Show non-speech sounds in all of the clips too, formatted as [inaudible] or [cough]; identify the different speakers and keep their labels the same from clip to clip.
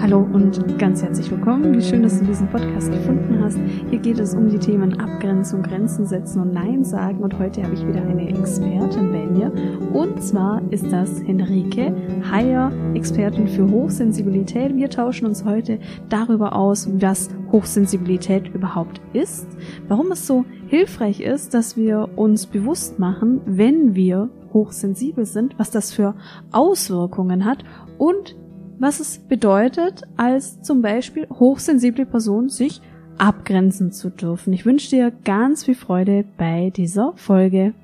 Speaker 1: Hallo und ganz herzlich willkommen. Wie schön, dass du diesen Podcast gefunden hast. Hier geht es um die Themen Abgrenzung, Grenzen setzen und Nein sagen. Und heute habe ich wieder eine Expertin bei mir. Und zwar ist das Henrike Heyer, Expertin für Hochsensibilität. Wir tauschen uns heute darüber aus, was Hochsensibilität überhaupt ist, warum es so hilfreich ist, dass wir uns bewusst machen, wenn wir hochsensibel sind, was das für Auswirkungen hat und was es bedeutet, als zum Beispiel hochsensible Person sich abgrenzen zu dürfen. Ich wünsche dir ganz viel Freude bei dieser Folge.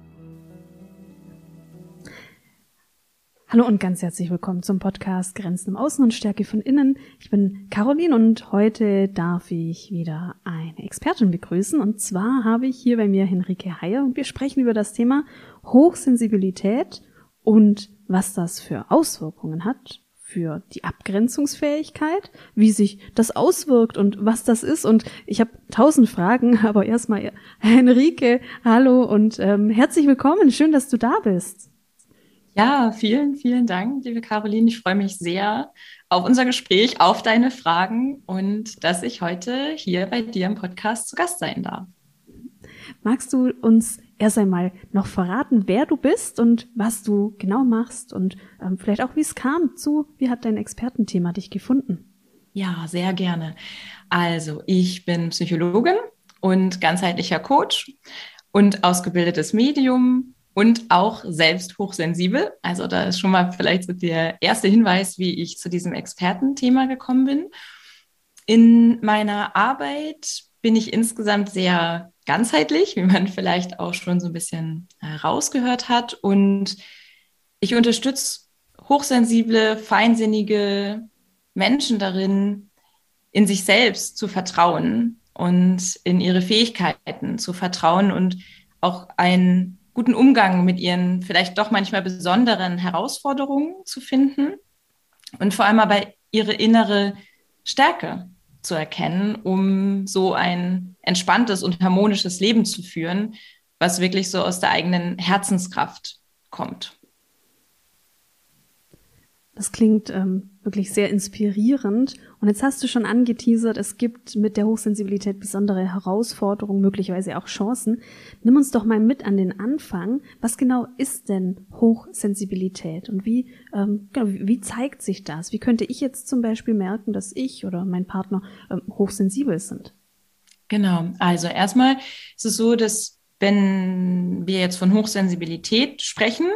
Speaker 1: Hallo und ganz herzlich willkommen zum Podcast Grenzen im Außen und Stärke von Innen. Ich bin Caroline und heute darf ich wieder eine Expertin begrüßen. Und zwar habe ich hier bei mir Henrike Heyer und wir sprechen über das Thema Hochsensibilität und was das für Auswirkungen hat für die Abgrenzungsfähigkeit, wie sich das auswirkt und was das ist. Und ich habe tausend Fragen, [laughs] aber erstmal Henrike, hallo und ähm, herzlich willkommen. Schön, dass du da bist.
Speaker 2: Ja, vielen, vielen Dank, liebe Caroline. Ich freue mich sehr auf unser Gespräch, auf deine Fragen und dass ich heute hier bei dir im Podcast zu Gast sein darf.
Speaker 1: Magst du uns erst einmal noch verraten, wer du bist und was du genau machst und ähm, vielleicht auch, wie es kam zu, wie hat dein Expertenthema dich gefunden?
Speaker 2: Ja, sehr gerne. Also, ich bin Psychologin und ganzheitlicher Coach und ausgebildetes Medium und auch selbst hochsensibel. Also, da ist schon mal vielleicht so der erste Hinweis, wie ich zu diesem Expertenthema gekommen bin. In meiner Arbeit bin ich insgesamt sehr ganzheitlich, wie man vielleicht auch schon so ein bisschen herausgehört hat. Und ich unterstütze hochsensible, feinsinnige Menschen darin, in sich selbst zu vertrauen und in ihre Fähigkeiten zu vertrauen und auch einen guten Umgang mit ihren vielleicht doch manchmal besonderen Herausforderungen zu finden und vor allem aber ihre innere Stärke zu erkennen, um so ein entspanntes und harmonisches Leben zu führen, was wirklich so aus der eigenen Herzenskraft kommt.
Speaker 1: Das klingt ähm, wirklich sehr inspirierend. Und jetzt hast du schon angeteasert, es gibt mit der Hochsensibilität besondere Herausforderungen, möglicherweise auch Chancen. Nimm uns doch mal mit an den Anfang. Was genau ist denn Hochsensibilität und wie, ähm, genau, wie zeigt sich das? Wie könnte ich jetzt zum Beispiel merken, dass ich oder mein Partner ähm, hochsensibel sind?
Speaker 2: Genau. Also erstmal ist es so, dass wenn wir jetzt von Hochsensibilität sprechen,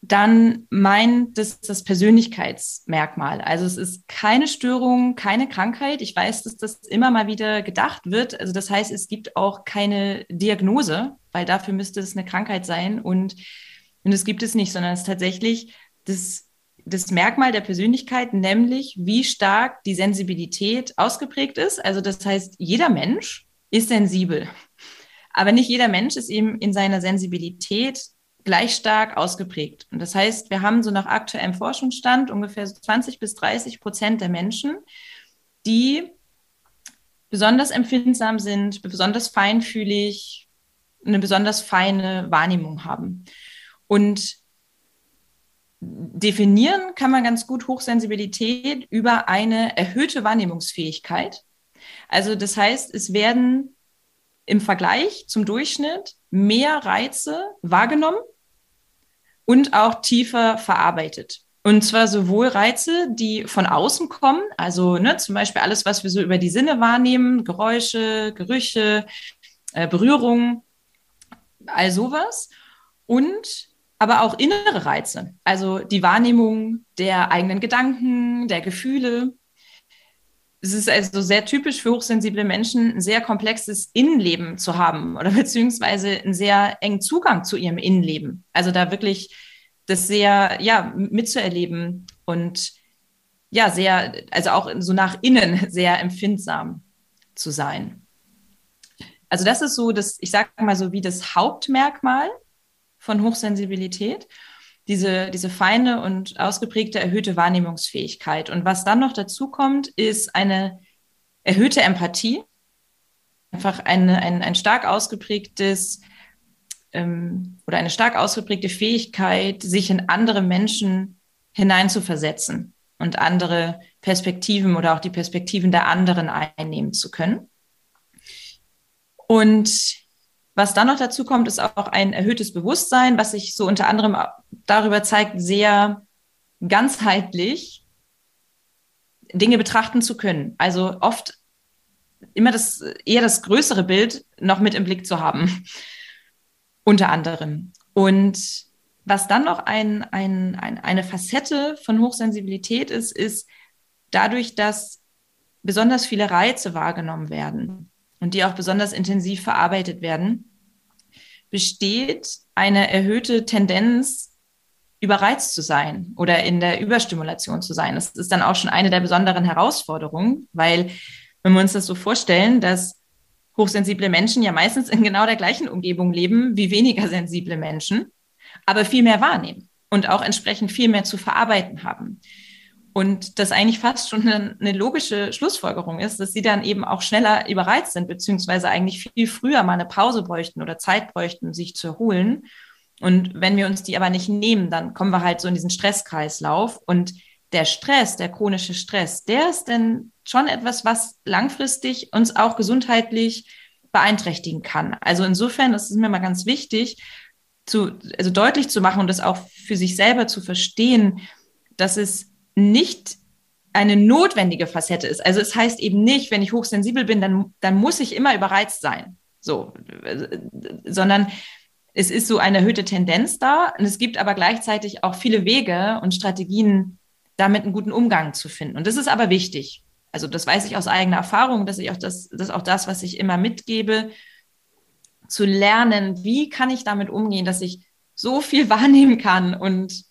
Speaker 2: dann meint das das Persönlichkeitsmerkmal. Also es ist keine Störung, keine Krankheit. Ich weiß, dass das immer mal wieder gedacht wird. Also das heißt, es gibt auch keine Diagnose, weil dafür müsste es eine Krankheit sein. Und, und das gibt es nicht, sondern es ist tatsächlich das, das Merkmal der Persönlichkeit, nämlich wie stark die Sensibilität ausgeprägt ist. Also das heißt, jeder Mensch ist sensibel. Aber nicht jeder Mensch ist eben in seiner Sensibilität gleich stark ausgeprägt. Und das heißt, wir haben so nach aktuellem Forschungsstand ungefähr 20 bis 30 Prozent der Menschen, die besonders empfindsam sind, besonders feinfühlig, eine besonders feine Wahrnehmung haben. Und definieren kann man ganz gut Hochsensibilität über eine erhöhte Wahrnehmungsfähigkeit. Also das heißt, es werden im Vergleich zum Durchschnitt mehr Reize wahrgenommen und auch tiefer verarbeitet. Und zwar sowohl Reize, die von außen kommen, also ne, zum Beispiel alles, was wir so über die Sinne wahrnehmen, Geräusche, Gerüche, äh, Berührungen, all sowas. Und aber auch innere Reize, also die Wahrnehmung der eigenen Gedanken, der Gefühle. Es ist also sehr typisch für hochsensible Menschen, ein sehr komplexes Innenleben zu haben oder [laughs] beziehungsweise einen sehr engen Zugang zu ihrem Innenleben. Also da wirklich das sehr, ja, mitzuerleben und ja, sehr, also auch so nach innen [laughs] sehr empfindsam zu sein. Also das ist so das, ich sage mal so wie das Hauptmerkmal von Hochsensibilität diese, diese feine und ausgeprägte erhöhte Wahrnehmungsfähigkeit. Und was dann noch dazu kommt, ist eine erhöhte Empathie, einfach eine, ein, ein stark ausgeprägtes ähm, oder eine stark ausgeprägte Fähigkeit, sich in andere Menschen hineinzuversetzen und andere Perspektiven oder auch die Perspektiven der anderen einnehmen zu können. Und was dann noch dazu kommt, ist auch ein erhöhtes Bewusstsein, was sich so unter anderem darüber zeigt, sehr ganzheitlich Dinge betrachten zu können. Also oft immer das, eher das größere Bild noch mit im Blick zu haben. [laughs] Unter anderem. Und was dann noch ein, ein, ein, eine Facette von Hochsensibilität ist, ist dadurch, dass besonders viele Reize wahrgenommen werden und die auch besonders intensiv verarbeitet werden, besteht eine erhöhte Tendenz, überreizt zu sein oder in der Überstimulation zu sein. Das ist dann auch schon eine der besonderen Herausforderungen, weil wenn wir uns das so vorstellen, dass hochsensible Menschen ja meistens in genau der gleichen Umgebung leben wie weniger sensible Menschen, aber viel mehr wahrnehmen und auch entsprechend viel mehr zu verarbeiten haben. Und das eigentlich fast schon eine, logische Schlussfolgerung ist, dass sie dann eben auch schneller überreizt sind, beziehungsweise eigentlich viel früher mal eine Pause bräuchten oder Zeit bräuchten, sich zu erholen. Und wenn wir uns die aber nicht nehmen, dann kommen wir halt so in diesen Stresskreislauf. Und der Stress, der chronische Stress, der ist dann schon etwas, was langfristig uns auch gesundheitlich beeinträchtigen kann. Also insofern, das ist mir mal ganz wichtig, zu, also deutlich zu machen und das auch für sich selber zu verstehen, dass es nicht eine notwendige Facette ist. Also es heißt eben nicht, wenn ich hochsensibel bin, dann, dann muss ich immer überreizt sein. So, sondern es ist so eine erhöhte Tendenz da und es gibt aber gleichzeitig auch viele Wege und Strategien, damit einen guten Umgang zu finden. Und das ist aber wichtig. Also das weiß ich aus eigener Erfahrung, dass ich auch das, das ist auch das, was ich immer mitgebe, zu lernen, wie kann ich damit umgehen, dass ich so viel [laughs] wahrnehmen kann und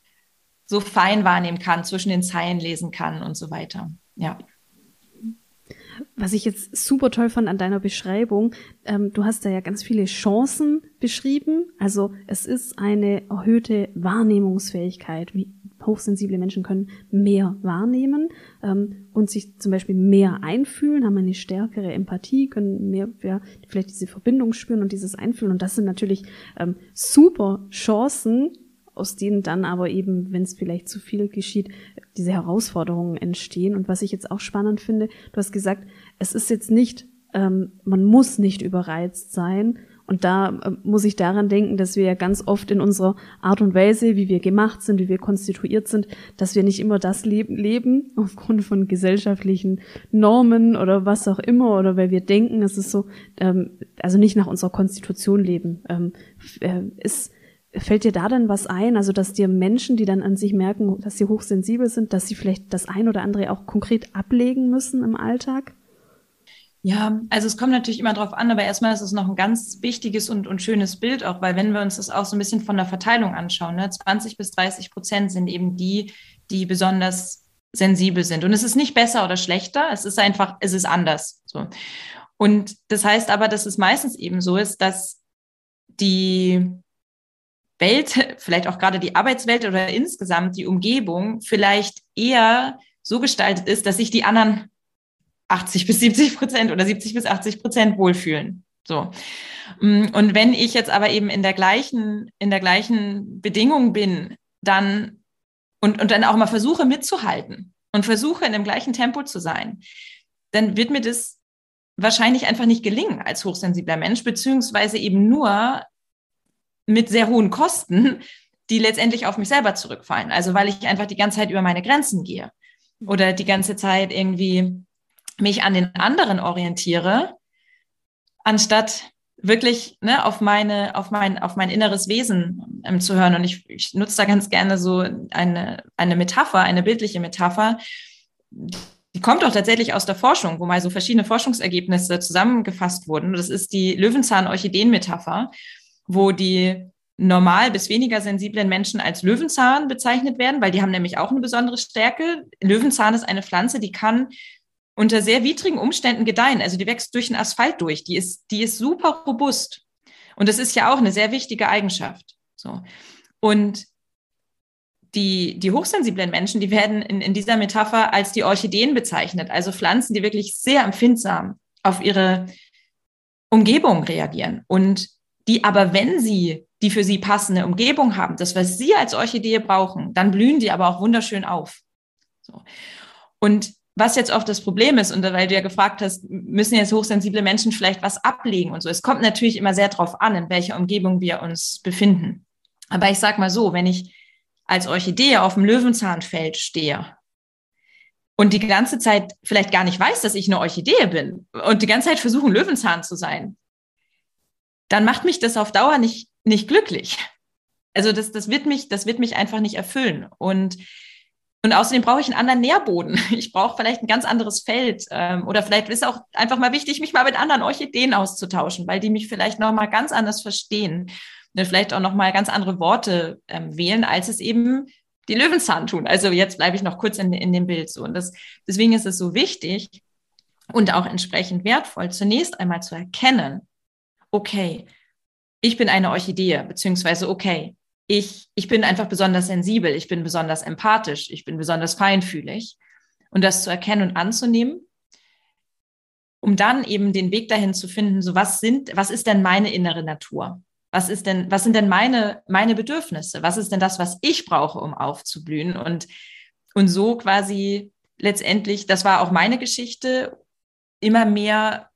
Speaker 2: so fein wahrnehmen kann, zwischen den Zeilen lesen kann und so weiter. Ja.
Speaker 1: Was ich jetzt super toll fand an deiner Beschreibung, ähm, du hast da ja ganz viele Chancen beschrieben. Also es ist eine erhöhte Wahrnehmungsfähigkeit. Wie hochsensible Menschen können mehr wahrnehmen ähm, und sich zum Beispiel mehr einfühlen, haben eine stärkere Empathie, können mehr ja, vielleicht diese Verbindung spüren und dieses Einfühlen. Und das sind natürlich ähm, super Chancen, aus denen dann aber eben, wenn es vielleicht zu viel geschieht, diese Herausforderungen entstehen. Und was ich jetzt auch spannend finde, du hast gesagt, es ist jetzt nicht, ähm, man muss nicht überreizt sein. Und da äh, muss ich daran denken, dass wir ja ganz oft in unserer Art und Weise, wie wir gemacht sind, wie wir konstituiert sind, dass wir nicht immer das leben, leben [laughs] aufgrund von gesellschaftlichen Normen oder was auch immer, oder weil wir denken, es ist so, ähm, also nicht nach unserer Konstitution leben. Ähm, äh, ist, Fällt dir da dann was ein? Also, dass dir Menschen, die dann an sich merken, dass sie hochsensibel sind, dass sie vielleicht das ein oder andere auch konkret ablegen müssen im Alltag?
Speaker 2: Ja, also es kommt natürlich immer drauf an, aber erstmal ist es noch ein ganz wichtiges und, und schönes Bild auch, weil wenn wir uns das auch so ein bisschen von der Verteilung anschauen, ne, 20 bis 30 Prozent sind eben die, die besonders sensibel sind. Und es ist nicht besser oder schlechter, es ist einfach, es ist anders. So. Und das heißt aber, dass es meistens eben so ist, dass die Welt, [laughs] vielleicht auch gerade die Arbeitswelt oder insgesamt die Umgebung vielleicht eher so gestaltet ist, dass sich die anderen 80 bis 70 Prozent oder 70 bis 80 Prozent wohlfühlen. So. Mm, und wenn ich jetzt aber eben in der gleichen, in der gleichen Bedingung bin, dann und, und dann auch mal versuche mitzuhalten und versuche in dem gleichen Tempo zu sein, dann wird mir das wahrscheinlich einfach nicht gelingen als hochsensibler Mensch, beziehungsweise eben nur mit sehr hohen Kosten, die letztendlich auf mich selber zurückfallen. Also weil ich einfach die ganze Zeit über meine Grenzen gehe oder die ganze Zeit irgendwie mich an den anderen orientiere, anstatt wirklich ne, auf meine, auf mein, auf mein inneres Wesen ähm, zu hören. Und ich, ich nutze da ganz gerne so eine, eine Metapher, eine bildliche Metapher. Die kommt auch tatsächlich aus der Forschung, wo mal so verschiedene Forschungsergebnisse zusammengefasst wurden. Das ist die Löwenzahn-Orchideen-Metapher wo die normal bis weniger sensiblen Menschen als Löwenzahn bezeichnet werden, weil die haben nämlich auch eine besondere Stärke. Löwenzahn ist eine Pflanze, die kann unter sehr widrigen Umständen gedeihen. Also die wächst durch den Asphalt durch. Die ist, die ist super robust. Und das ist ja auch eine sehr wichtige Eigenschaft. So. Und die, die hochsensiblen Menschen, die werden in, in dieser Metapher als die Orchideen bezeichnet. Also Pflanzen, die wirklich sehr empfindsam auf ihre Umgebung reagieren und die aber, wenn sie die für sie passende Umgebung haben, das, was sie als Orchidee brauchen, dann blühen die aber auch wunderschön auf. So. Und was jetzt oft das Problem ist, und weil du ja gefragt hast, müssen jetzt hochsensible Menschen vielleicht was ablegen und so. Es kommt natürlich immer sehr darauf an, in welcher Umgebung wir uns befinden. Aber ich sag mal so, wenn ich als Orchidee auf dem Löwenzahnfeld stehe und die ganze Zeit vielleicht gar nicht weiß, dass ich eine Orchidee bin und die ganze Zeit versuche, Löwenzahn zu sein, dann macht mich das auf Dauer nicht, nicht glücklich. Also das, das wird mich, das wird mich einfach nicht erfüllen. Und, und außerdem brauche ich einen anderen Nährboden. [laughs] Ich brauche vielleicht ein ganz anderes Feld. Ähm, oder vielleicht ist auch einfach mal wichtig, mich mal mit anderen Orchideen auszutauschen, weil die mich vielleicht nochmal ganz anders verstehen. Und vielleicht auch nochmal ganz andere Worte ähm, wählen, als es eben die Löwenzahn tun. Also jetzt bleibe ich noch kurz in, in dem Bild so. Und das, deswegen ist es so wichtig und auch entsprechend wertvoll, zunächst einmal zu erkennen, okay, ich bin eine Orchidee, beziehungsweise okay, ich, ich bin einfach besonders sensibel, ich bin besonders empathisch, ich bin besonders feinfühlig. Und das zu erkennen und anzunehmen, um dann eben den Weg dahin zu finden, so was sind, was ist denn meine innere Natur? Was ist denn, was sind denn meine, meine Bedürfnisse? Was ist denn das, was ich brauche, um aufzublühen? Und, und so quasi letztendlich, das war auch meine Geschichte, immer mehr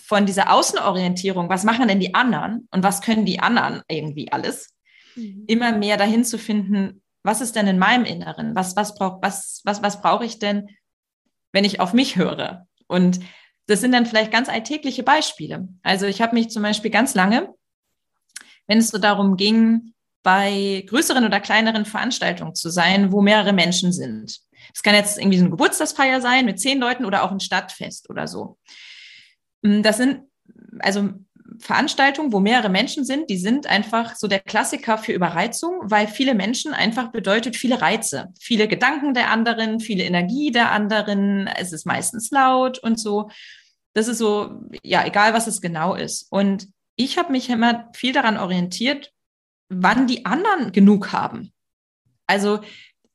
Speaker 2: von dieser Außenorientierung, was machen denn die anderen und was können die anderen irgendwie alles, mhm. immer mehr dahin zu finden, was ist denn in meinem Inneren? Was, was, brauch, was, was, was brauche ich denn, wenn ich auf mich höre? Und das sind dann vielleicht ganz alltägliche Beispiele. Also ich habe mich zum Beispiel ganz lange, wenn es so darum ging, bei größeren oder kleineren Veranstaltungen zu sein, wo mehrere Menschen sind. Es kann jetzt irgendwie so eine Geburtstagsfeier sein mit zehn Leuten oder auch ein Stadtfest oder so. Mm, das sind also Veranstaltungen, wo mehrere Menschen sind, die sind einfach so der Klassiker für Überreizung, weil viele Menschen einfach bedeutet viele Reize, viele Gedanken der anderen, viele Energie der anderen, es ist meistens laut und so. Das ist so, ja, egal was es genau ist. Und ich habe mich immer viel daran orientiert, wann die anderen genug haben. Also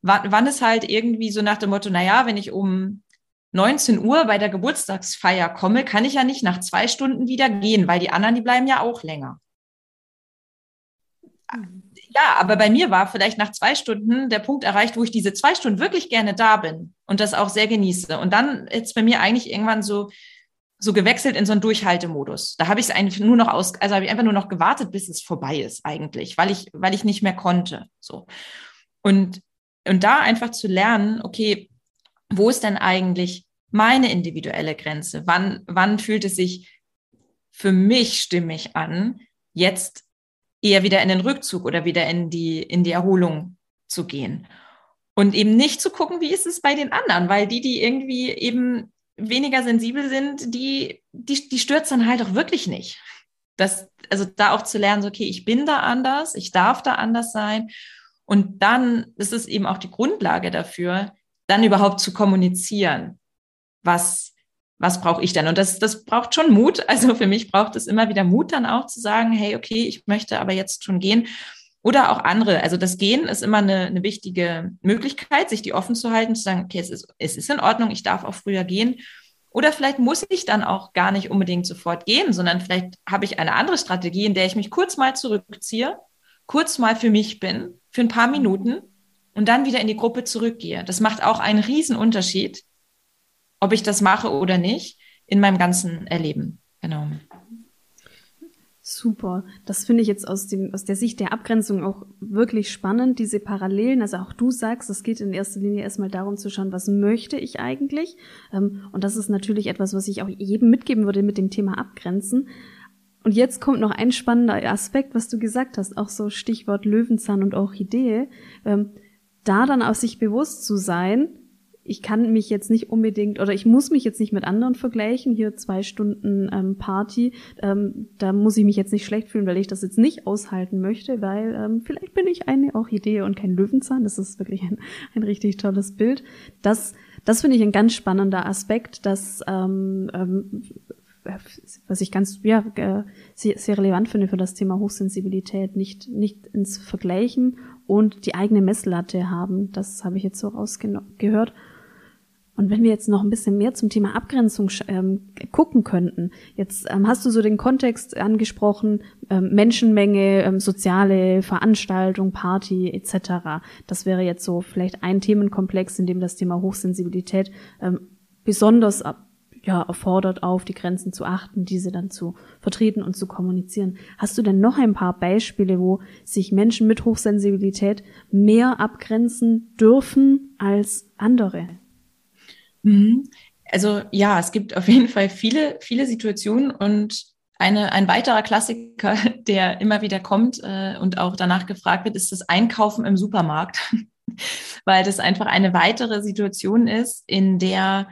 Speaker 2: wann, wann es halt irgendwie so nach dem Motto, naja, wenn ich um 19 Uhr bei der Geburtstagsfeier komme, kann ich ja nicht nach zwei Stunden wieder gehen, weil die anderen, die bleiben ja auch länger. Ja, aber bei mir war vielleicht nach zwei Stunden der Punkt erreicht, wo ich diese zwei Stunden wirklich gerne da bin und das auch sehr genieße. Und dann ist bei mir eigentlich irgendwann so, so gewechselt in so einen Durchhaltemodus. Da habe ich es eigentlich nur noch aus, also habe ich einfach nur noch gewartet, bis es vorbei ist eigentlich, weil ich, weil ich nicht mehr konnte. So. Und, und da einfach zu lernen, okay, wo ist denn eigentlich meine individuelle Grenze? Wann, wann fühlt es sich für mich stimmig an, jetzt eher wieder in den Rückzug oder wieder in die, in die Erholung zu gehen? Und eben nicht zu gucken, wie ist es bei den anderen, weil die, die irgendwie eben weniger sensibel sind, die, die, die dann halt auch wirklich nicht. Das, also da auch zu lernen, so, okay, ich bin da anders, ich darf da anders sein. Und dann ist es eben auch die Grundlage dafür, dann überhaupt zu kommunizieren, was, was brauche ich denn? Und das, das braucht schon Mut. [laughs] Also für mich braucht es immer wieder Mut, dann auch zu sagen, hey, okay, ich möchte aber jetzt schon gehen. Oder auch andere. Also das Gehen ist immer eine, eine wichtige Möglichkeit, sich die offen zu halten, zu sagen, okay, es ist, es ist in Ordnung, ich darf auch früher gehen. Oder vielleicht muss ich dann auch gar nicht unbedingt sofort gehen, sondern vielleicht habe ich eine andere Strategie, in der ich mich kurz mal zurückziehe, kurz mal für mich bin, für ein paar Minuten und dann wieder in die Gruppe zurückgehe. Das macht auch einen riesen Unterschied, ob ich das mache oder nicht, in meinem ganzen Erleben. Genau.
Speaker 1: Super. Das finde ich jetzt aus, dem, aus der Sicht der Abgrenzung auch wirklich spannend, diese Parallelen. Also auch du sagst, es geht in erster Linie erstmal darum zu schauen, was möchte ich eigentlich? Ähm, und das ist natürlich etwas, was ich auch jedem mitgeben würde mit dem Thema Abgrenzen. Und jetzt kommt noch ein spannender Aspekt, was du gesagt hast, auch so Stichwort Löwenzahn und Orchidee. Ähm, da dann auch sich bewusst zu sein, ich kann mich jetzt nicht unbedingt oder ich muss mich jetzt nicht mit anderen vergleichen. Hier zwei Stunden ähm, Party, ähm, da muss ich mich jetzt nicht schlecht fühlen, weil ich das jetzt nicht aushalten möchte, weil ähm, vielleicht bin ich eine Orchidee und kein Löwenzahn. Das ist wirklich ein, ein richtig tolles Bild. Das, das finde ich ein ganz spannender Aspekt, dass ähm, ähm, was ich ganz ja sehr, sehr relevant finde für das Thema Hochsensibilität, nicht nicht ins Vergleichen und die eigene Messlatte haben. Das habe ich jetzt so rausgehört. Und wenn wir jetzt noch ein bisschen mehr zum Thema Abgrenzung ähm, gucken könnten, jetzt ähm, hast du so den Kontext angesprochen, ähm, Menschenmenge, ähm, soziale Veranstaltung, Party etc. Das wäre jetzt so vielleicht ein Themenkomplex, in dem das Thema Hochsensibilität ähm, besonders ja, erfordert, auf die Grenzen zu achten, diese dann zu vertreten und zu kommunizieren. Hast du denn noch ein paar Beispiele, wo sich Menschen mit Hochsensibilität mehr abgrenzen dürfen als andere?
Speaker 2: Mhm. Also ja, es gibt auf jeden Fall viele, viele Situationen und eine, ein weiterer Klassiker, [laughs] der immer wieder kommt äh, und auch danach gefragt wird, ist das Einkaufen im Supermarkt, [laughs] weil das einfach eine weitere Situation ist, in der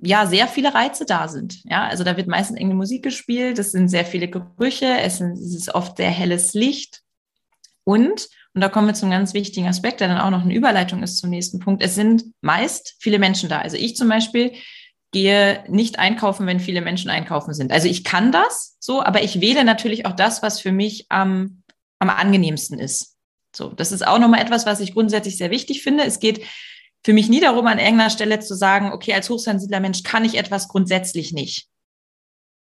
Speaker 2: ja sehr viele Reize da sind. Ja, also da wird meistens irgendwie Musik gespielt, es sind sehr viele Gerüche, es, sind, es ist oft sehr helles Licht und und da kommen wir zum ganz wichtigen Aspekt, der dann auch noch eine Überleitung ist zum nächsten Punkt. Es sind meist viele Menschen da. Also ich zum Beispiel gehe nicht einkaufen, wenn viele Menschen einkaufen sind. Also ich kann das so, aber ich wähle natürlich auch das, was für mich am, am angenehmsten ist. So, das ist auch nochmal etwas, was ich grundsätzlich sehr wichtig finde. Es geht für mich nie darum, an irgendeiner Stelle zu sagen, okay, als hochsensibler Mensch kann ich etwas grundsätzlich nicht.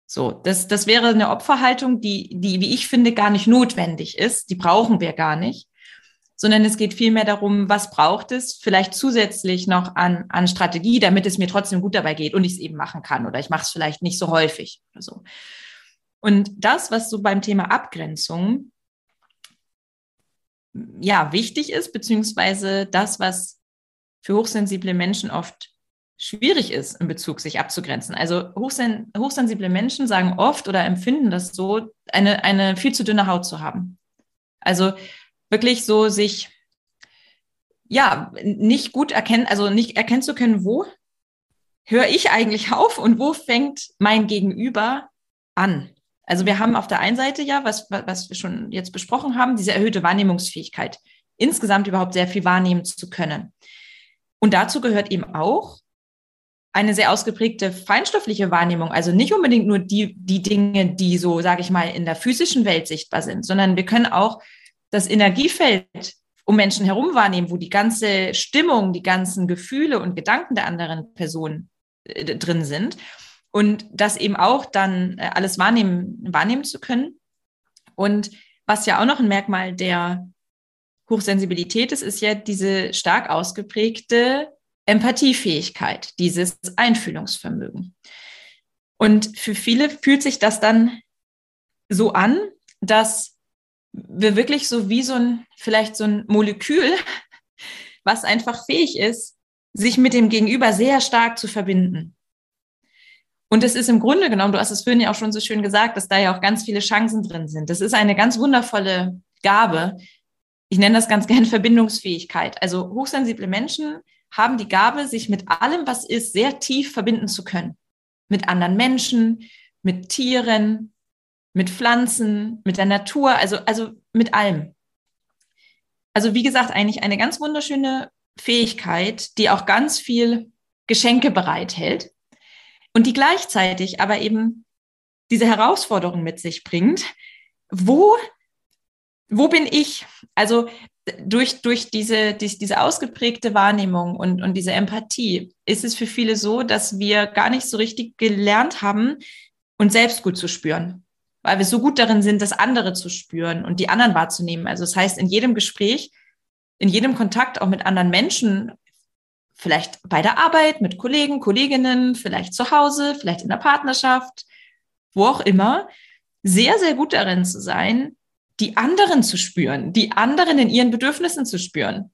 Speaker 2: So, das, das wäre eine Opferhaltung, die, die, wie ich finde, gar nicht notwendig ist. Die brauchen wir gar nicht sondern es geht vielmehr darum, was braucht es vielleicht zusätzlich noch an, an Strategie, damit es mir trotzdem gut dabei geht und ich es eben machen kann oder ich mache es vielleicht nicht so häufig oder so. Und das, was so beim Thema Abgrenzung ja wichtig ist, beziehungsweise das, was für hochsensible Menschen oft schwierig ist in Bezug, sich abzugrenzen. Also hochsen hochsensible Menschen sagen oft oder empfinden das so, eine, eine viel zu dünne Haut zu haben. Also wirklich so sich ja nicht gut erkennen, also nicht erkennen zu können, wo höre ich eigentlich auf und wo fängt mein Gegenüber an. Also wir haben auf der einen Seite ja, was, was wir schon jetzt besprochen haben, diese erhöhte Wahrnehmungsfähigkeit, insgesamt überhaupt sehr viel wahrnehmen zu können. Und dazu gehört eben auch eine sehr ausgeprägte feinstoffliche Wahrnehmung, also nicht unbedingt nur die, die Dinge, die so, sage ich mal, in der physischen Welt sichtbar sind, sondern wir können auch das Energiefeld um Menschen herum wahrnehmen, wo die ganze Stimmung, die ganzen Gefühle und Gedanken der anderen Person äh, drin sind. Und das eben auch dann äh, alles wahrnehmen, wahrnehmen zu können. Und was ja auch noch ein Merkmal der Hochsensibilität ist, ist ja diese stark ausgeprägte Empathiefähigkeit, dieses Einfühlungsvermögen. Und für viele fühlt sich das dann so an, dass wir wirklich so wie so ein, vielleicht so ein Molekül, [laughs] was einfach fähig ist, sich mit dem Gegenüber sehr stark zu verbinden. Und es ist im Grunde genommen, du hast es vorhin ja auch schon so schön gesagt, dass da ja auch ganz viele Chancen drin sind. Das ist eine ganz wundervolle Gabe. Ich nenne das ganz [laughs] gerne Verbindungsfähigkeit. Also hochsensible Menschen haben die Gabe, sich mit allem, was ist, sehr tief verbinden zu können. Mit anderen Menschen, mit Tieren, mit Pflanzen, mit der Natur, also, also mit allem. Also wie gesagt, eigentlich eine ganz wunderschöne Fähigkeit, die auch ganz viel Geschenke bereithält und die gleichzeitig aber eben diese Herausforderung mit sich bringt. Wo, wo bin ich? Also durch, durch diese, die, diese ausgeprägte Wahrnehmung und, und diese Empathie ist es für viele so, dass wir gar nicht so richtig gelernt haben, uns selbst gut zu spüren weil wir so gut darin sind, das andere zu spüren und die anderen wahrzunehmen. Also das heißt, in jedem Gespräch, in jedem Kontakt auch mit anderen Menschen, vielleicht bei der Arbeit, mit Kollegen, Kolleginnen, vielleicht zu Hause, vielleicht in der Partnerschaft, wo auch immer, sehr, sehr gut darin zu sein, die anderen zu spüren, die anderen in ihren Bedürfnissen zu spüren,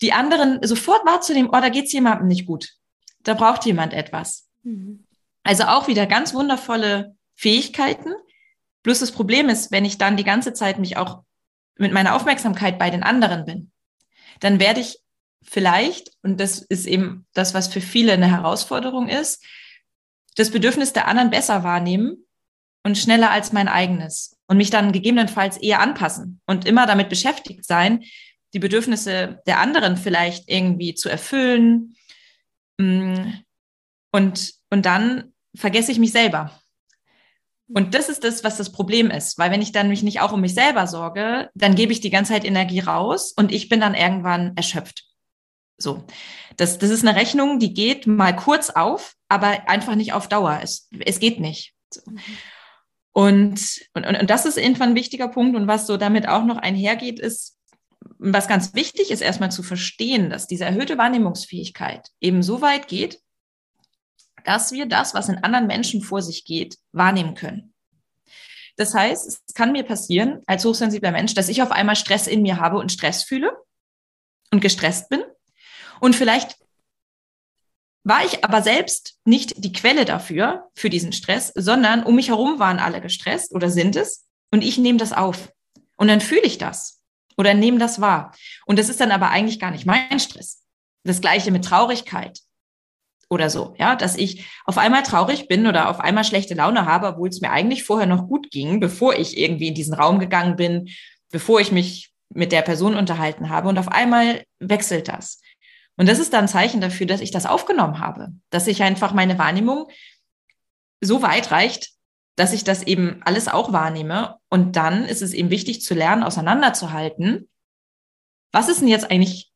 Speaker 2: die anderen sofort wahrzunehmen, oh, da geht's jemandem nicht gut, da braucht jemand etwas. Mhm. Also auch wieder ganz wundervolle Fähigkeiten, Bloß das Problem ist, wenn ich dann die ganze Zeit mich auch mit meiner Aufmerksamkeit bei den anderen bin, dann werde ich vielleicht, und das ist eben das, was für viele eine Herausforderung ist, das Bedürfnis der anderen besser wahrnehmen und schneller als mein eigenes und mich dann gegebenenfalls eher anpassen und immer damit beschäftigt sein, die Bedürfnisse der anderen vielleicht irgendwie zu erfüllen. Mm, und, und dann vergesse ich mich selber. Und das ist das, was das Problem ist, weil wenn ich dann mich nicht auch um mich selber sorge, dann gebe ich die ganze Zeit Energie raus und ich bin dann irgendwann erschöpft. So, das, das ist eine Rechnung, die geht mal kurz auf, aber einfach nicht auf Dauer. Es, es geht nicht. So. Und, und, und das ist irgendwann ein wichtiger Punkt. Und was so damit auch noch einhergeht, ist, was ganz wichtig ist, erstmal zu verstehen, dass diese erhöhte Wahrnehmungsfähigkeit eben so weit geht, dass wir das, was in anderen Menschen vor sich geht, wahrnehmen können. Das heißt, es kann mir passieren als hochsensibler Mensch, dass ich auf einmal Stress in mir habe und Stress fühle und gestresst bin. Und vielleicht war ich aber selbst nicht die Quelle dafür, für diesen Stress, sondern um mich herum waren alle gestresst oder sind es und ich nehme das auf. Und dann fühle ich das oder nehme das wahr. Und das ist dann aber eigentlich gar nicht mein Stress. Das gleiche mit Traurigkeit oder so, ja, dass ich auf einmal traurig bin oder auf einmal schlechte Laune habe, obwohl es mir eigentlich vorher noch gut ging, bevor ich irgendwie in diesen Raum gegangen bin, bevor ich mich mit der Person unterhalten habe und auf einmal wechselt das. Und das ist dann ein Zeichen dafür, dass ich das aufgenommen habe, dass ich einfach meine Wahrnehmung so weit reicht, dass ich das eben alles auch wahrnehme. Und dann ist es eben wichtig zu lernen, auseinanderzuhalten, was ist denn jetzt eigentlich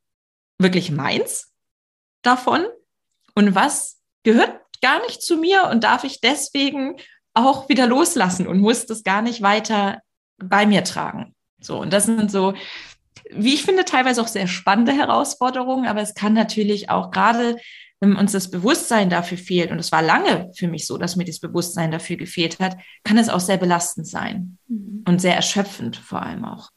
Speaker 2: wirklich meins davon und was gehört gar nicht zu mir und darf ich deswegen auch wieder loslassen und muss das gar nicht weiter bei mir tragen. So, und das sind so wie ich finde, teilweise auch sehr spannende Herausforderungen, aber es kann natürlich auch gerade, wenn uns das Bewusstsein dafür fehlt, und es war lange für mich so, dass mir das Bewusstsein dafür gefehlt hat, kann es auch sehr belastend sein mhm. und sehr erschöpfend vor allem auch.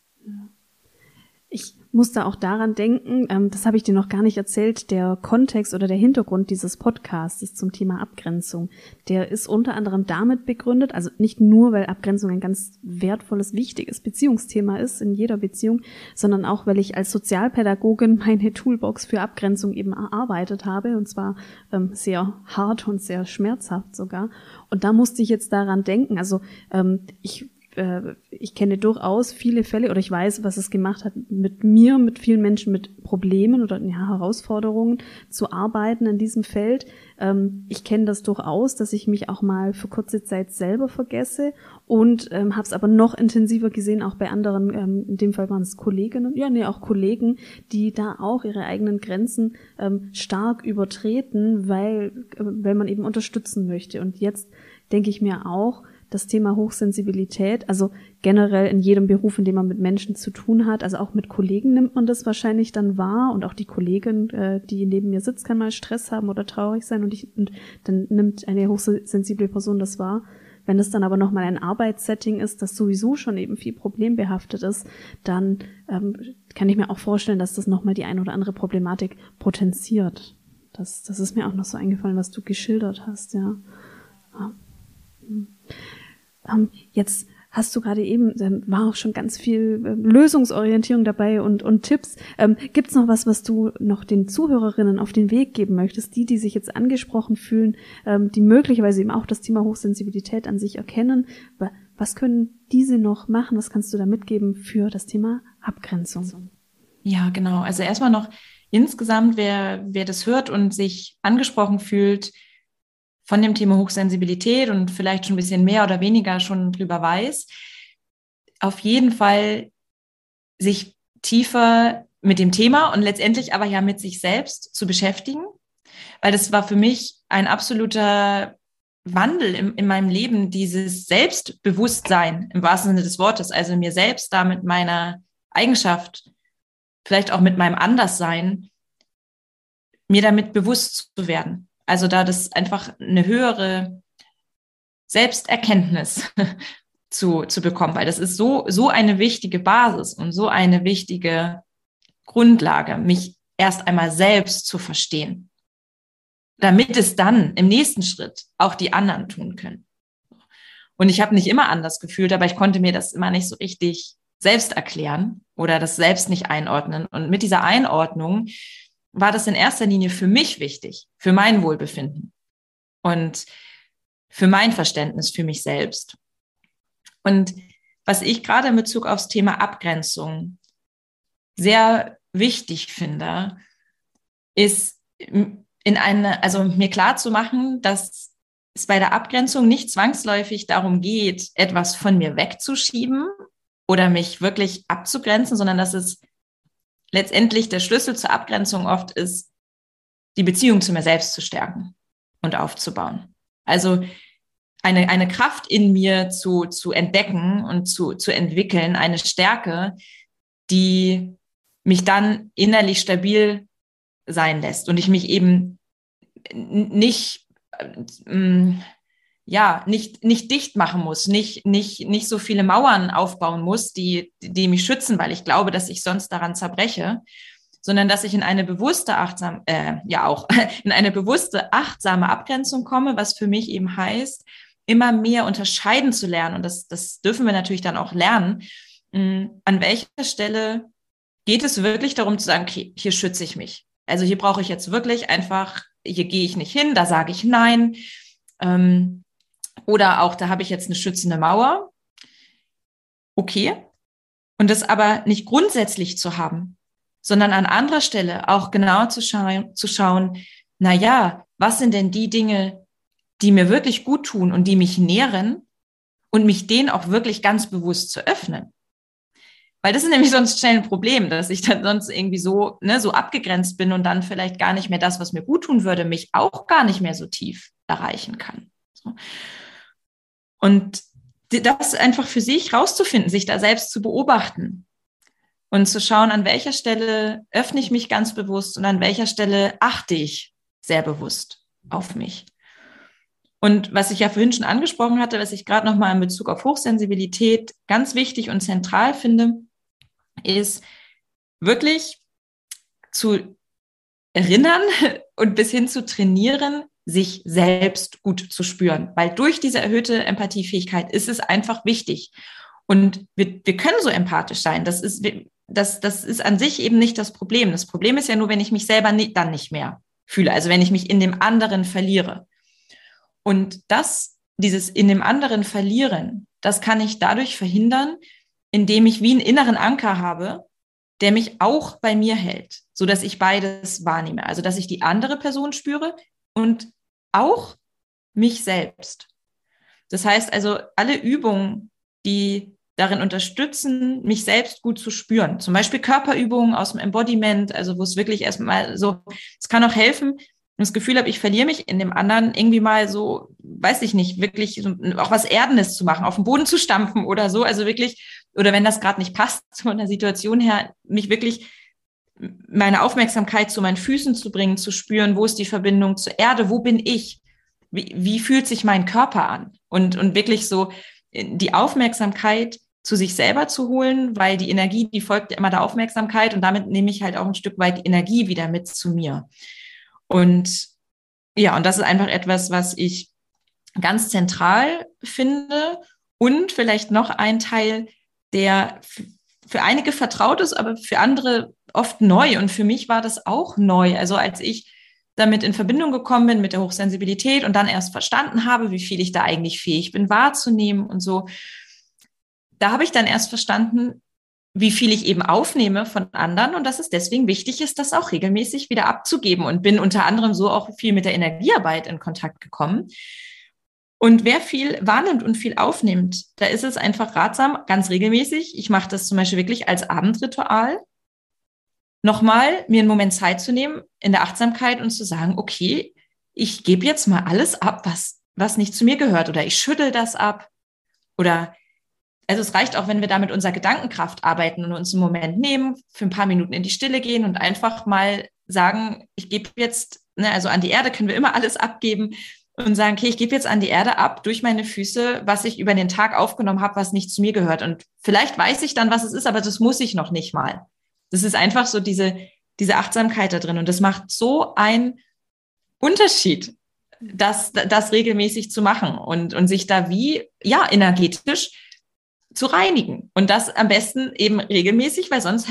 Speaker 1: Musste auch daran denken, ähm, das habe ich dir noch gar nicht erzählt, der Kontext oder der Hintergrund dieses Podcasts zum Thema Abgrenzung, der ist unter anderem damit begründet, also nicht nur, weil Abgrenzung ein ganz wertvolles, wichtiges Beziehungsthema ist in jeder Beziehung, sondern auch, weil ich als Sozialpädagogin meine Toolbox für Abgrenzung eben erarbeitet habe und zwar ähm, sehr hart und sehr schmerzhaft sogar. Und da musste ich jetzt daran denken, also ähm, ich äh, ich kenne durchaus viele Fälle oder ich weiß, was es gemacht hat, mit mir, mit vielen Menschen mit Problemen oder ja, Herausforderungen zu arbeiten in diesem Feld. Ähm, ich kenne das durchaus, dass ich mich auch mal für kurze Zeit selber vergesse und ähm, habe es aber noch intensiver gesehen, auch bei anderen, ähm, in dem Fall waren es Kolleginnen, ja, nee, auch Kollegen, die da auch ihre eigenen Grenzen ähm, stark übertreten, weil, äh, weil man eben unterstützen möchte. Und jetzt denke ich mir auch, das Thema Hochsensibilität, also generell in jedem Beruf, in dem man mit Menschen zu tun hat, also auch mit Kollegen nimmt man das wahrscheinlich dann wahr und auch die Kollegin, äh, die neben mir sitzt, kann mal Stress haben oder traurig sein und, ich, und dann nimmt eine hochsensible Person das wahr. Wenn es dann aber nochmal ein Arbeitssetting ist, das sowieso schon eben viel problembehaftet ist, dann ähm, kann ich mir auch vorstellen, dass das nochmal die ein oder andere Problematik potenziert. Das, das ist mir auch noch so eingefallen, was du geschildert hast, ja. ja. Hm. Ähm, jetzt hast du gerade eben, war auch schon ganz viel ähm, Lösungsorientierung dabei und, und Tipps. Ähm, Gibt es noch was, was du noch den Zuhörerinnen auf den Weg geben möchtest, die, die sich jetzt angesprochen fühlen, ähm, die möglicherweise eben auch das Thema Hochsensibilität an sich erkennen? Was können diese noch machen? Was kannst du da mitgeben für das Thema Abgrenzung?
Speaker 2: Ja, genau. Also erstmal noch insgesamt, wer, wer das hört und sich angesprochen fühlt, von dem Thema Hochsensibilität und vielleicht schon ein bisschen mehr oder weniger schon drüber weiß, auf jeden Fall sich tiefer mit dem Thema und letztendlich aber ja mit sich selbst zu beschäftigen, weil das war für mich ein absoluter Wandel in, in meinem Leben, dieses Selbstbewusstsein im wahrsten Sinne des Wortes, also mir selbst da mit meiner Eigenschaft, vielleicht auch mit meinem Anderssein, mir damit bewusst zu werden. Also da das einfach eine höhere Selbsterkenntnis [laughs] zu, zu bekommen, weil das ist so, so eine wichtige Basis und so eine wichtige Grundlage, mich erst einmal selbst zu verstehen, damit es dann im nächsten Schritt auch die anderen tun können. Und ich habe nicht immer anders gefühlt, aber ich konnte mir das immer nicht so richtig selbst erklären oder das selbst nicht einordnen. Und mit dieser Einordnung war das in erster Linie für mich wichtig, für mein Wohlbefinden und für mein Verständnis für mich selbst. Und was ich gerade in Bezug aufs Thema Abgrenzung sehr wichtig finde, ist in eine, also mir klar zu machen, dass es bei der Abgrenzung nicht zwangsläufig darum geht, etwas von mir wegzuschieben oder mich wirklich abzugrenzen, sondern dass es letztendlich der Schlüssel zur Abgrenzung oft ist, die Beziehung zu mir selbst zu stärken und aufzubauen. Also eine, eine Kraft in mir zu, zu entdecken und zu, zu entwickeln, eine Stärke, die mich dann innerlich stabil sein lässt und ich mich eben nicht, äh, ja, nicht, nicht dicht machen muss, nicht, nicht, nicht so viele Mauern aufbauen muss, die, die mich schützen, weil ich glaube, dass ich sonst daran zerbreche, sondern dass ich in eine bewusste achtsam, äh, ja auch [laughs] in eine bewusste achtsame Abgrenzung komme, was für mich eben heißt, immer mehr unterscheiden zu lernen. Und das, das dürfen wir natürlich dann auch lernen. Hm, an welcher Stelle geht es wirklich darum zu sagen, okay, hier schütze ich mich. Also hier brauche ich jetzt wirklich einfach, hier gehe ich nicht hin, da sage ich nein. Ähm, oder auch, da habe ich jetzt eine schützende Mauer. Okay. Und das aber nicht grundsätzlich zu haben, sondern an anderer Stelle auch genau zu, scha zu schauen, na ja, was sind denn die Dinge, die mir wirklich gut tun und die mich nähren und mich denen auch wirklich ganz bewusst zu öffnen. Weil das ist nämlich sonst schnell ein Problem, dass ich dann sonst irgendwie so, ne, so abgegrenzt bin und dann vielleicht gar nicht mehr das, was mir gut tun würde, mich auch gar nicht mehr so tief erreichen kann. So. Und das einfach für sich rauszufinden, sich da selbst zu beobachten und zu schauen, an welcher Stelle öffne ich mich ganz bewusst und an welcher Stelle achte ich sehr bewusst auf mich. Und was ich ja vorhin schon angesprochen hatte, was ich gerade nochmal in Bezug auf Hochsensibilität ganz wichtig und zentral finde, ist wirklich zu erinnern [laughs] und bis hin zu trainieren, sich selbst gut zu spüren. Weil durch diese erhöhte Empathiefähigkeit ist es einfach wichtig. Und wir, wir können so empathisch sein. Das ist, das, das ist an sich eben nicht das Problem. Das Problem ist ja nur, wenn ich mich selber nicht, dann nicht mehr fühle. Also wenn ich mich in dem anderen verliere. Und das, dieses in dem anderen verlieren, das kann ich dadurch verhindern, indem ich wie einen inneren Anker habe, der mich auch bei mir hält, so dass ich beides wahrnehme. Also, dass ich die andere Person spüre und auch mich selbst. Das heißt also, alle Übungen, die darin unterstützen, mich selbst gut zu spüren. Zum Beispiel Körperübungen aus dem Embodiment, also wo es wirklich erstmal so, es kann auch helfen, das Gefühl habe, ich verliere mich in dem anderen irgendwie mal so, weiß ich nicht, wirklich so, auch was Erdenes zu machen, auf den Boden zu stampfen oder so. Also wirklich, oder wenn das gerade nicht passt [laughs] von der Situation her, mich wirklich meine Aufmerksamkeit zu meinen Füßen zu bringen, zu spüren, wo ist die Verbindung zur Erde, wo bin ich, wie, wie fühlt sich mein Körper an und, und wirklich so die Aufmerksamkeit zu sich selber zu holen, weil die Energie, die folgt immer der Aufmerksamkeit und damit nehme ich halt auch ein Stück weit Energie wieder mit zu mir. Und ja, und das ist einfach etwas, was ich ganz zentral finde und vielleicht noch ein Teil, der für einige vertraut ist, aber für andere oft neu. Und für mich war das auch neu. Also als ich damit in Verbindung gekommen bin mit der Hochsensibilität und dann erst verstanden habe, wie viel ich da eigentlich fähig bin wahrzunehmen und so, da habe ich dann erst verstanden, wie viel ich eben aufnehme von anderen und dass es deswegen wichtig ist, das auch regelmäßig wieder abzugeben und bin unter anderem so auch viel mit der Energiearbeit in Kontakt gekommen. Und wer viel wahrnimmt und viel aufnimmt, da ist es einfach ratsam, ganz regelmäßig. Ich mache das zum Beispiel wirklich als Abendritual, nochmal mir einen Moment Zeit zu nehmen in der Achtsamkeit und zu sagen, okay, ich gebe jetzt mal alles ab, was, was nicht zu mir gehört oder ich schüttel das ab oder also es reicht auch, wenn wir da mit unserer Gedankenkraft arbeiten und uns einen Moment nehmen, für ein paar Minuten in die Stille gehen und einfach mal sagen, ich gebe jetzt, ne, also an die Erde können wir immer alles abgeben und sagen, okay, ich gebe jetzt an die Erde ab durch meine Füße, was ich über den Tag aufgenommen habe, was nicht zu mir gehört. Und vielleicht weiß ich dann, was es ist, aber das muss ich noch nicht mal. Das ist einfach so diese, diese Achtsamkeit da drin. Und das macht so einen Unterschied, das, das regelmäßig zu machen und, und sich da wie, ja, energetisch zu reinigen. Und das am besten eben regelmäßig, weil sonst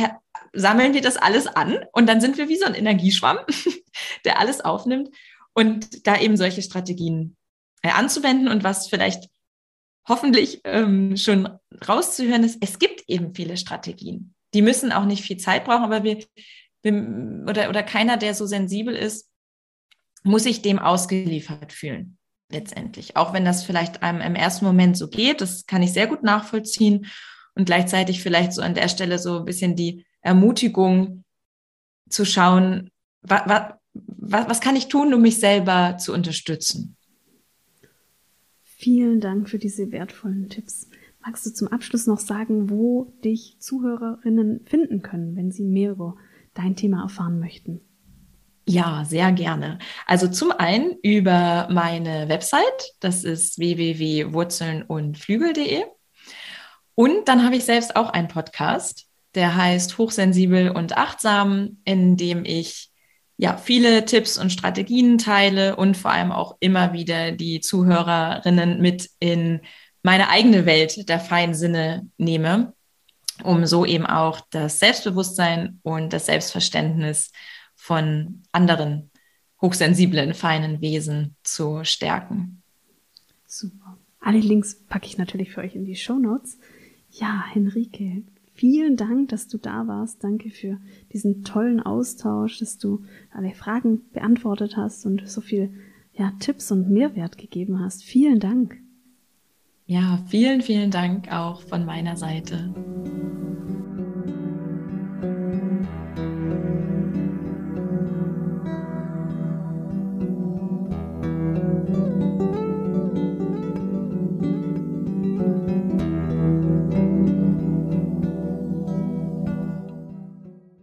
Speaker 2: sammeln wir das alles an und dann sind wir wie so ein Energieschwamm, [laughs] der alles aufnimmt und da eben solche Strategien äh, anzuwenden und was vielleicht hoffentlich ähm, schon rauszuhören ist, es gibt eben viele Strategien. Die müssen auch nicht viel Zeit brauchen, aber wir, wir oder, oder keiner, der so sensibel ist, muss sich dem ausgeliefert fühlen letztendlich. Auch wenn das vielleicht einem im ersten Moment so geht, das kann ich sehr gut nachvollziehen und gleichzeitig vielleicht so an der Stelle so ein bisschen die Ermutigung, zu schauen, wa, wa, wa, was kann ich tun, um mich selber zu unterstützen.
Speaker 1: Vielen Dank für diese wertvollen Tipps. Magst du zum Abschluss noch sagen, wo dich Zuhörerinnen finden können, wenn sie mehr über dein Thema erfahren möchten?
Speaker 2: Ja, sehr gerne. Also zum einen über meine Website, das ist www.wurzelnundflügel.de. Und dann habe ich selbst auch einen Podcast, der heißt Hochsensibel und Achtsam, in dem ich ja viele Tipps und Strategien teile und vor allem auch immer wieder die Zuhörerinnen mit in meine eigene Welt der feinen Sinne nehme, um so eben auch das Selbstbewusstsein und das Selbstverständnis von anderen hochsensiblen, feinen Wesen zu stärken.
Speaker 1: Super. Alle Links packe ich natürlich für euch in die Show Notes. Ja, Henrike, vielen Dank, dass du da warst. Danke für diesen tollen Austausch, dass du alle Fragen beantwortet hast und so viel ja, Tipps und Mehrwert gegeben hast. Vielen Dank.
Speaker 2: Ja, vielen, vielen Dank auch von meiner Seite.